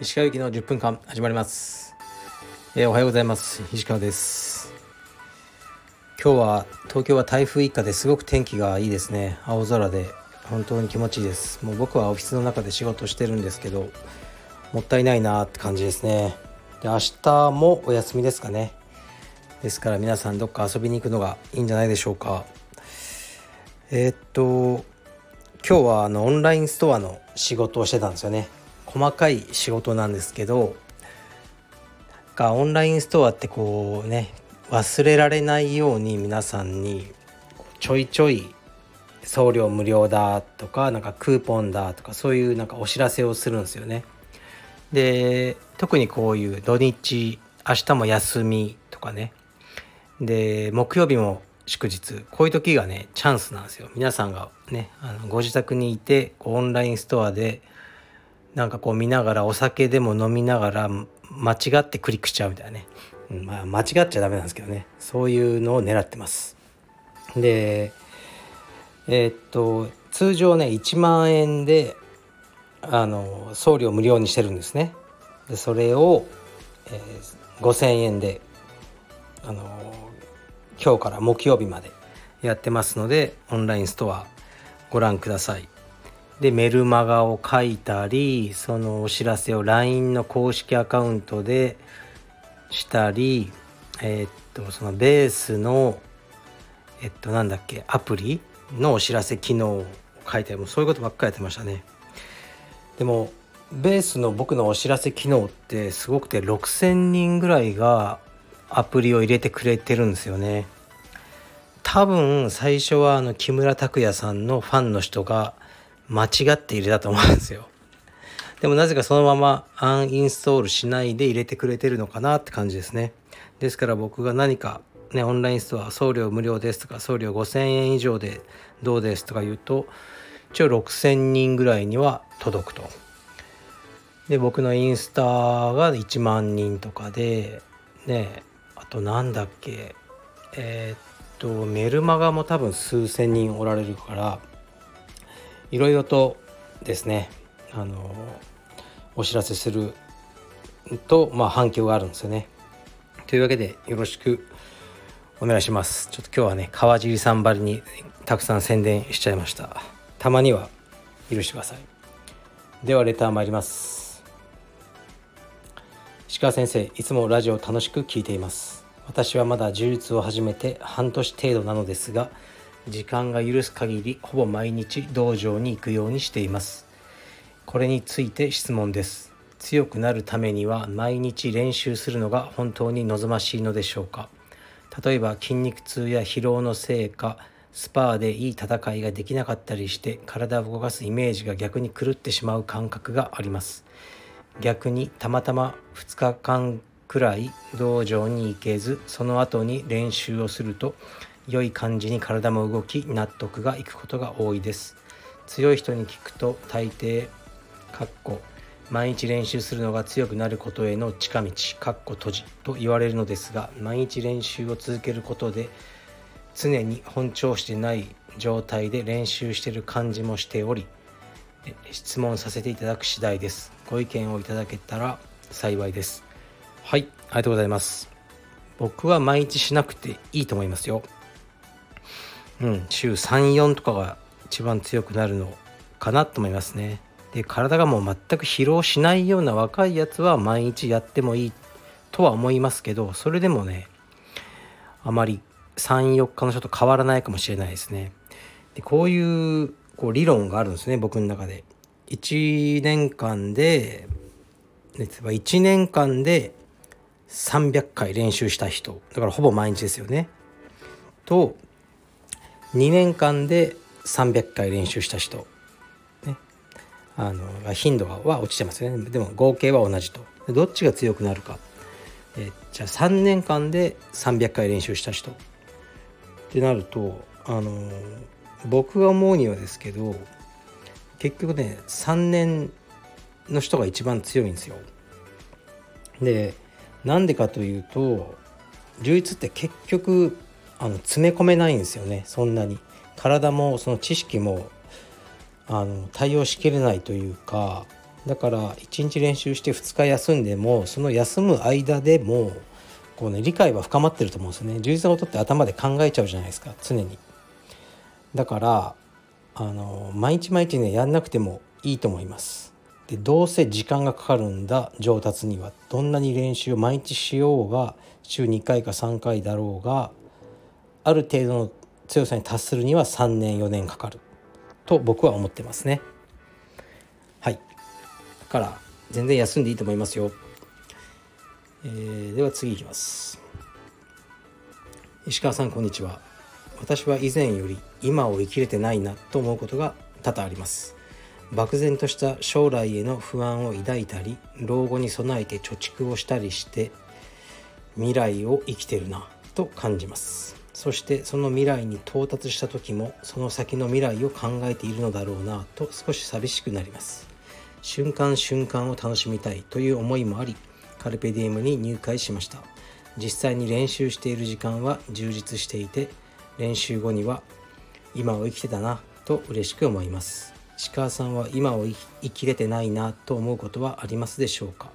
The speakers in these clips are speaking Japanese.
石川行きの10分間始まります、えー、おはようございます。石川です。今日は東京は台風一過ですごく天気がいいですね。青空で本当に気持ちいいです。もう僕はオフィスの中で仕事してるんですけどもったいないなって感じですね。で明日もお休みですかね。ですから皆さんどっか遊びに行くのがいいんじゃないでしょうか。えー、っと今日はあのオンラインストアの仕事をしてたんですよね細かい仕事なんですけどがオンラインストアってこうね忘れられないように皆さんにちょいちょい送料無料だとかなんかクーポンだとかそういうなんかお知らせをするんですよね。で特にこういう土日明日も休みとかねで木曜日も祝日。こういう時がねチャンスなんですよ。皆さんがねあのご自宅にいてオンラインストアでなんかこう見ながらお酒でも飲みながら間違ってクリックしちゃうみたいなね、うん、まあ間違っちゃダメなんですけどね。そういうのを狙ってます。でえー、っと通常ね1万円であの送料無料にしてるんですね。でそれを、えー、5000円であの今日から木曜日までやってますのでオンラインストアご覧ください。でメルマガを書いたりそのお知らせを LINE の公式アカウントでしたりえー、っとそのベースのえっとなんだっけアプリのお知らせ機能を書いたりもそういうことばっかりやってましたね。でもベースの僕のお知らせ機能ってすごくて6,000人ぐらいがアプリを入れてくれてるんですよね多分最初はあの木村拓哉さんのファンの人が間違って入れたと思うんですよ。でもなぜかそのままアンインストールしないで入れてくれてるのかなって感じですね。ですから僕が何かね、オンラインストア送料無料ですとか送料5000円以上でどうですとか言うと一応6000人ぐらいには届くと。で僕のインスタが1万人とかでねあとなんだっけ？えー、っとメルマガも多分数千人おられるからいろいろとですねあのお知らせすると、まあ、反響があるんですよね。というわけでよろしくお願いします。ちょっと今日はね川尻さんばりにたくさん宣伝しちゃいました。たまには許してください。ではレター参ります。石川先生いつもラジオ楽しく聞いています。私はまだ柔術を始めて半年程度なのですが時間が許す限りほぼ毎日道場に行くようにしています。これについて質問です。強くなるためには毎日練習するのが本当に望ましいのでしょうか。例えば筋肉痛や疲労のせいかスパーでいい戦いができなかったりして体を動かすイメージが逆に狂ってしまう感覚があります。逆にたまたま2日間くらい道場に行けずその後に練習をすると良い感じに体も動き納得がいくことが多いです。強い人に聞くと大抵かっこ毎日練習するのが強くなることへの近道かっこ閉じと言われるのですが毎日練習を続けることで常に本調子でない状態で練習してる感じもしており質問させていただく次第ですご意見をいただけたら幸いですはいありがとうございます僕は毎日しなくていいと思いますようん、週34とかが一番強くなるのかなと思いますね。で体がもう全く疲労しないような若いやつは毎日やってもいいとは思いますけどそれでもねあまり34日の人と変わらないかもしれないですね。でこういうこう理論があるんですね僕の中で。1年間で例えば1年間で300回練習した人。だからほぼ毎日ですよね。と2年間で300回練習した人、ね、あの頻度は落ちてますよね。でも合計は同じと。どっちが強くなるか。えじゃあ3年間で300回練習した人。ってなるとあの僕が思うにはですけど結局ね3年の人が一番強いんですよ。でなんでかというと充実って結局あの詰め込めないんですよね。そんなに。体もその知識もあの対応しきれないというかだから1日練習して2日休んでもその休む間でもこうね理解は深まってると思うんですよね。充実のことって頭で考えちゃうじゃないですか常に。だからあの毎日毎日ねやんなくてもいいと思います。でどうせ時間がかかるんだ上達にはどんなに練習を毎日しようが週2回か3回だろうがある程度の強さに達するには3年4年かかる。と僕は思ってますね。はい。だから全然休んでいいと思いますよ、えー、では次いきます。石川さんこんにちは。私は以前より今を生きれてないなと思うことが多々あります。漠然とした将来への不安を抱いたり老後に備えて貯蓄をしたりして未来を生きてるなと感じます。そしてその未来に到達した時もその先の未来を考えているのだろうなと少し寂しくなります。瞬間瞬間を楽しみたいという思いもありカルペディエムに入会しました。実際に練習している時間は充実していて練習後には今を生きてたなと嬉しく思います。石川さんは今を生きれてないなと思うことはありますでしょうか？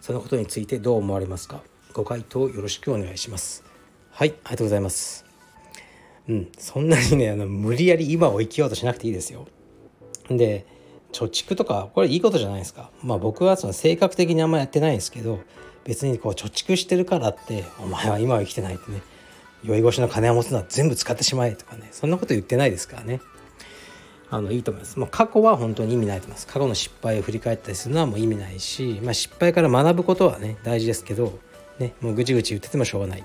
そのことについてどう思われますか？ご回答よろしくお願いします。はいありがとうございます。うんそんなにねあの無理やり今を生きようとしなくていいですよ。で貯蓄とかこれいいことじゃないですか。まあ僕はその性格的にあんまやってないんですけど別にこう貯蓄してるからってお前は今は生きてないってね酔い越しの金を持つのは全部使ってしまえとかねそんなこと言ってないですからね。あのいいと思います、まあ、過去は本当に意味ないと思います。過去の失敗を振り返ったりするのはもう意味ないし、まあ、失敗から学ぶことはね大事ですけど、ね、もうぐちぐち言っててもしょうがない。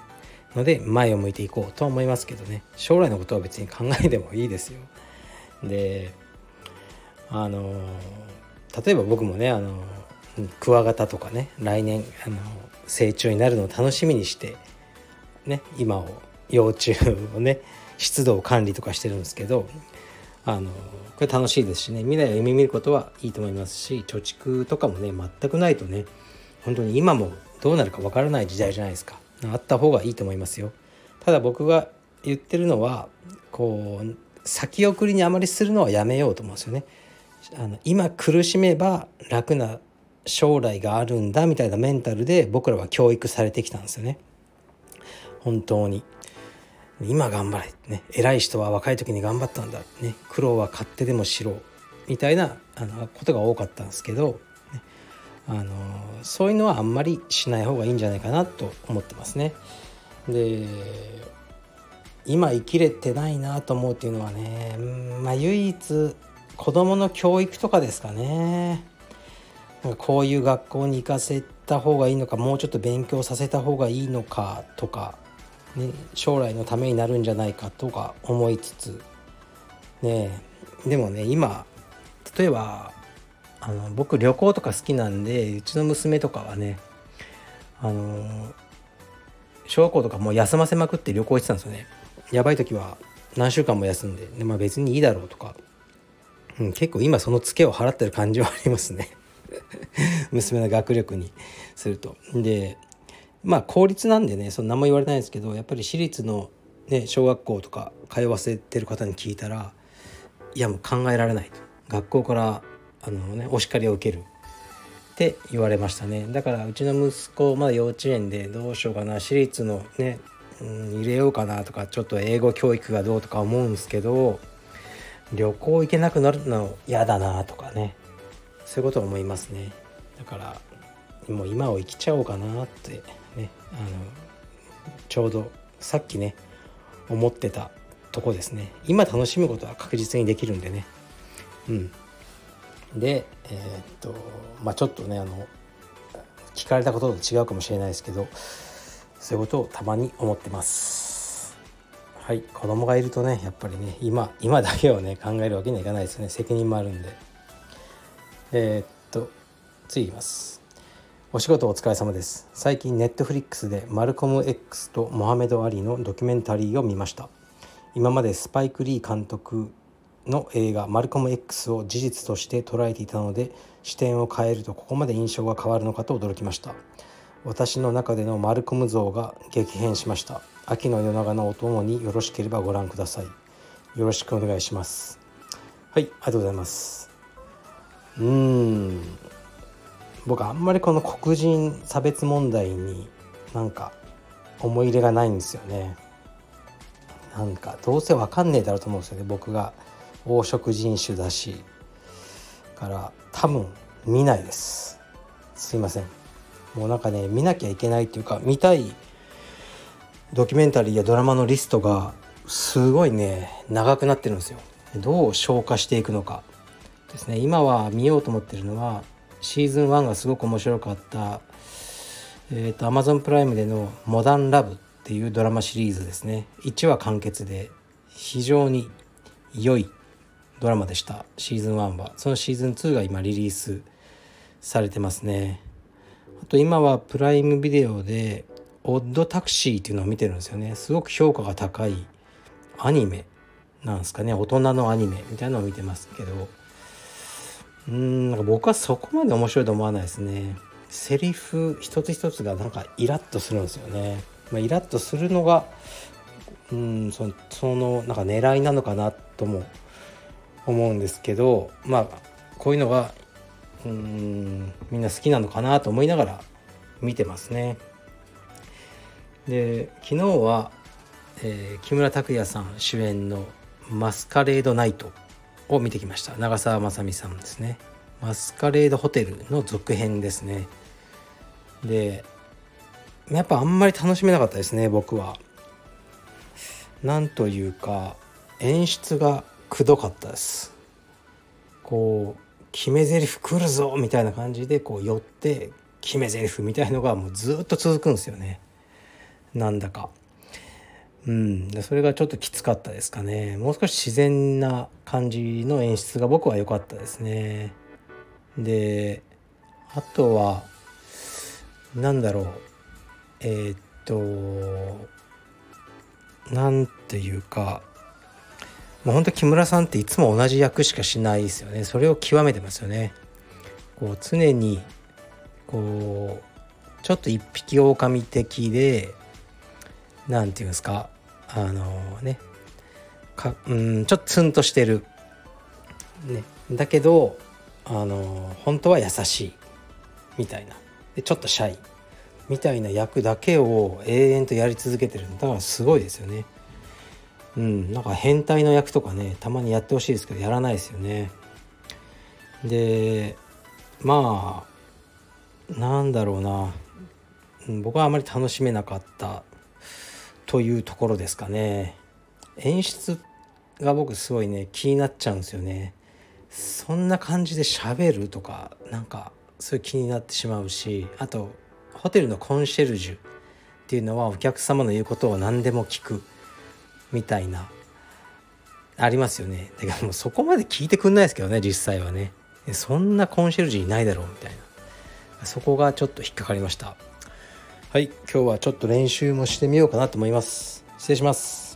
ので前を向いていこうとは思いますけどね。将来のことは別に考えてもいいですよ。であの例えば僕もねあのクワガタとかね来年あの成長になるのを楽しみにしてね今を幼虫をね 湿度を管理とかしてるんですけどあのこれ楽しいですしね。未来を夢見ることはいいと思いますし貯蓄とかもね全くないとね本当に今もどうなるかわからない時代じゃないですか。あった方がいいと思いますよ。ただ僕が言ってるのはこう先送りにあまりするのはやめようと思うんですよね。あの今苦しめば楽な将来があるんだみたいなメンタルで僕らは教育されてきたんですよね。本当に。今頑張れ、ね、偉い人は若い時に頑張ったんだ、ね、苦労は勝手でもしろ。みたいなあのことが多かったんですけど、ね、あのそういうのはあんまりしない方がいいんじゃないかなと思ってますね。で今生きれてないなと思うっていうのはね、まあ、唯一子どもの教育とかですかね。こういう学校に行かせた方がいいのかもうちょっと勉強させた方がいいのかとかね、将来のためになるんじゃないかとか思いつつねでもね今例えばあの僕旅行とか好きなんでうちの娘とかはねあの小学校とかもう休ませまくって旅行行ってたんですよね。やばい時は何週間も休んでで、まあ、別にいいだろうとか、うん、結構今そのツケを払ってる感じはありますね。娘の学力にすると。でまあ公立なんでねその何も言われないんですけどやっぱり私立の、ね、小学校とか通わせてる方に聞いたらいやもう考えられないと。学校からあの、ね、お叱りを受ける。って言われましたね。だからうちの息子まだ幼稚園でどうしようかな私立のね、うん、入れようかなとかちょっと英語教育がどうとか思うんですけど旅行行けなくなるの嫌だなとかね。そういうことを思いますね。だからもう今を生きちゃおうかなってあのちょうどさっきね思ってたとこですね。今楽しむことは確実にできるんでね。うん。でえー、っとまあちょっとねあの聞かれたことと違うかもしれないですけどそういうことをたまに思ってます。はい。子供がいるとねやっぱりね今今だけをね考えるわけにはいかないですね。責任もあるんで。えー、っと次いきます。お仕事お疲れ様です。最近ネットフリックスでマルコム X とモハメド・アリのドキュメンタリーを見ました。今までスパイク・リー監督の映画「マルコム X」を事実として捉えていたので視点を変えるとここまで印象が変わるのかと驚きました。私の中でのマルコム像が激変しました。秋の夜長のお供によろしければご覧ください。よろしくお願いします。はいありがとうございます。うーん。僕あんまりこの黒人差別問題になんか思い入れがないんですよね。なんかどうせわかんねえだろうと思うんですよね僕が。黄色人種だし。から多分見ないです。すいません。もうなんかね見なきゃいけないっていうか見たいドキュメンタリーやドラマのリストがすごいね長くなってるんですよ。どう消化していくのか。ですね今は見ようと思ってるのはシーズン1がすごく面白かったえーと、Amazon プライムでの「モダンラブ」っていうドラマシリーズですね。1話完結で非常に良いドラマでした。シーズン1は。そのシーズン2が今リリースされてますね。あと今はプライムビデオで「オッドタクシー」っていうのを見てるんですよね。すごく評価が高いアニメなんですかね。大人のアニメみたいなのを見てますけど。うんなんか僕はそこまで面白いと思わないですね。セリフ一つ一つがなんかイラッとするんですよね、まあ、イラッとするのがうんそのそのなんか狙いなのかなとも思うんですけどまあこういうのがうんみんな好きなのかなと思いながら見てますね。で昨日は、えー、木村拓哉さん主演の「マスカレードナイト」を見てきました。長澤まさみさんですね。マスカレードホテルの続編ですね。でやっぱあんまり楽しめなかったですね僕は。なんというか演出がくどかったです。こう決め台詞来るぞみたいな感じでこう寄って決め台詞みたいのがもうずっと続くんですよね。なんだか。うん。それがちょっときつかったですかね。もう少し自然な感じの演出が僕は良かったですね。であとは何だろう。えー、っと何ていうか。もうほんと木村さんっていつも同じ役しかしないですよね。それを極めてますよね。こう常にこうちょっと一匹狼的で何て言うんですか。あのねかうんちょっとツンとしてる、ね、だけどあの本当は優しいみたいな。でちょっとシャイ。みたいな役だけを永遠とやり続けてる。だからすごいですよね。うんなんか変態の役とかねたまにやってほしいですけどやらないですよね。でまあなんだろうな。僕はあまり楽しめなかったというところですかね。演出が僕すごいね気になっちゃうんですよね。そんな感じで喋るとかなんかそういう気になってしまうしあとホテルのコンシェルジュっていうのはお客様の言うことを何でも聞くみたいなありますよね。だからもうそこまで聞いてくんないですけどね実際はね。そんなコンシェルジュいないだろうみたいな。そこがちょっと引っかかりました。はい今日はちょっと練習もしてみようかなと思います。失礼します。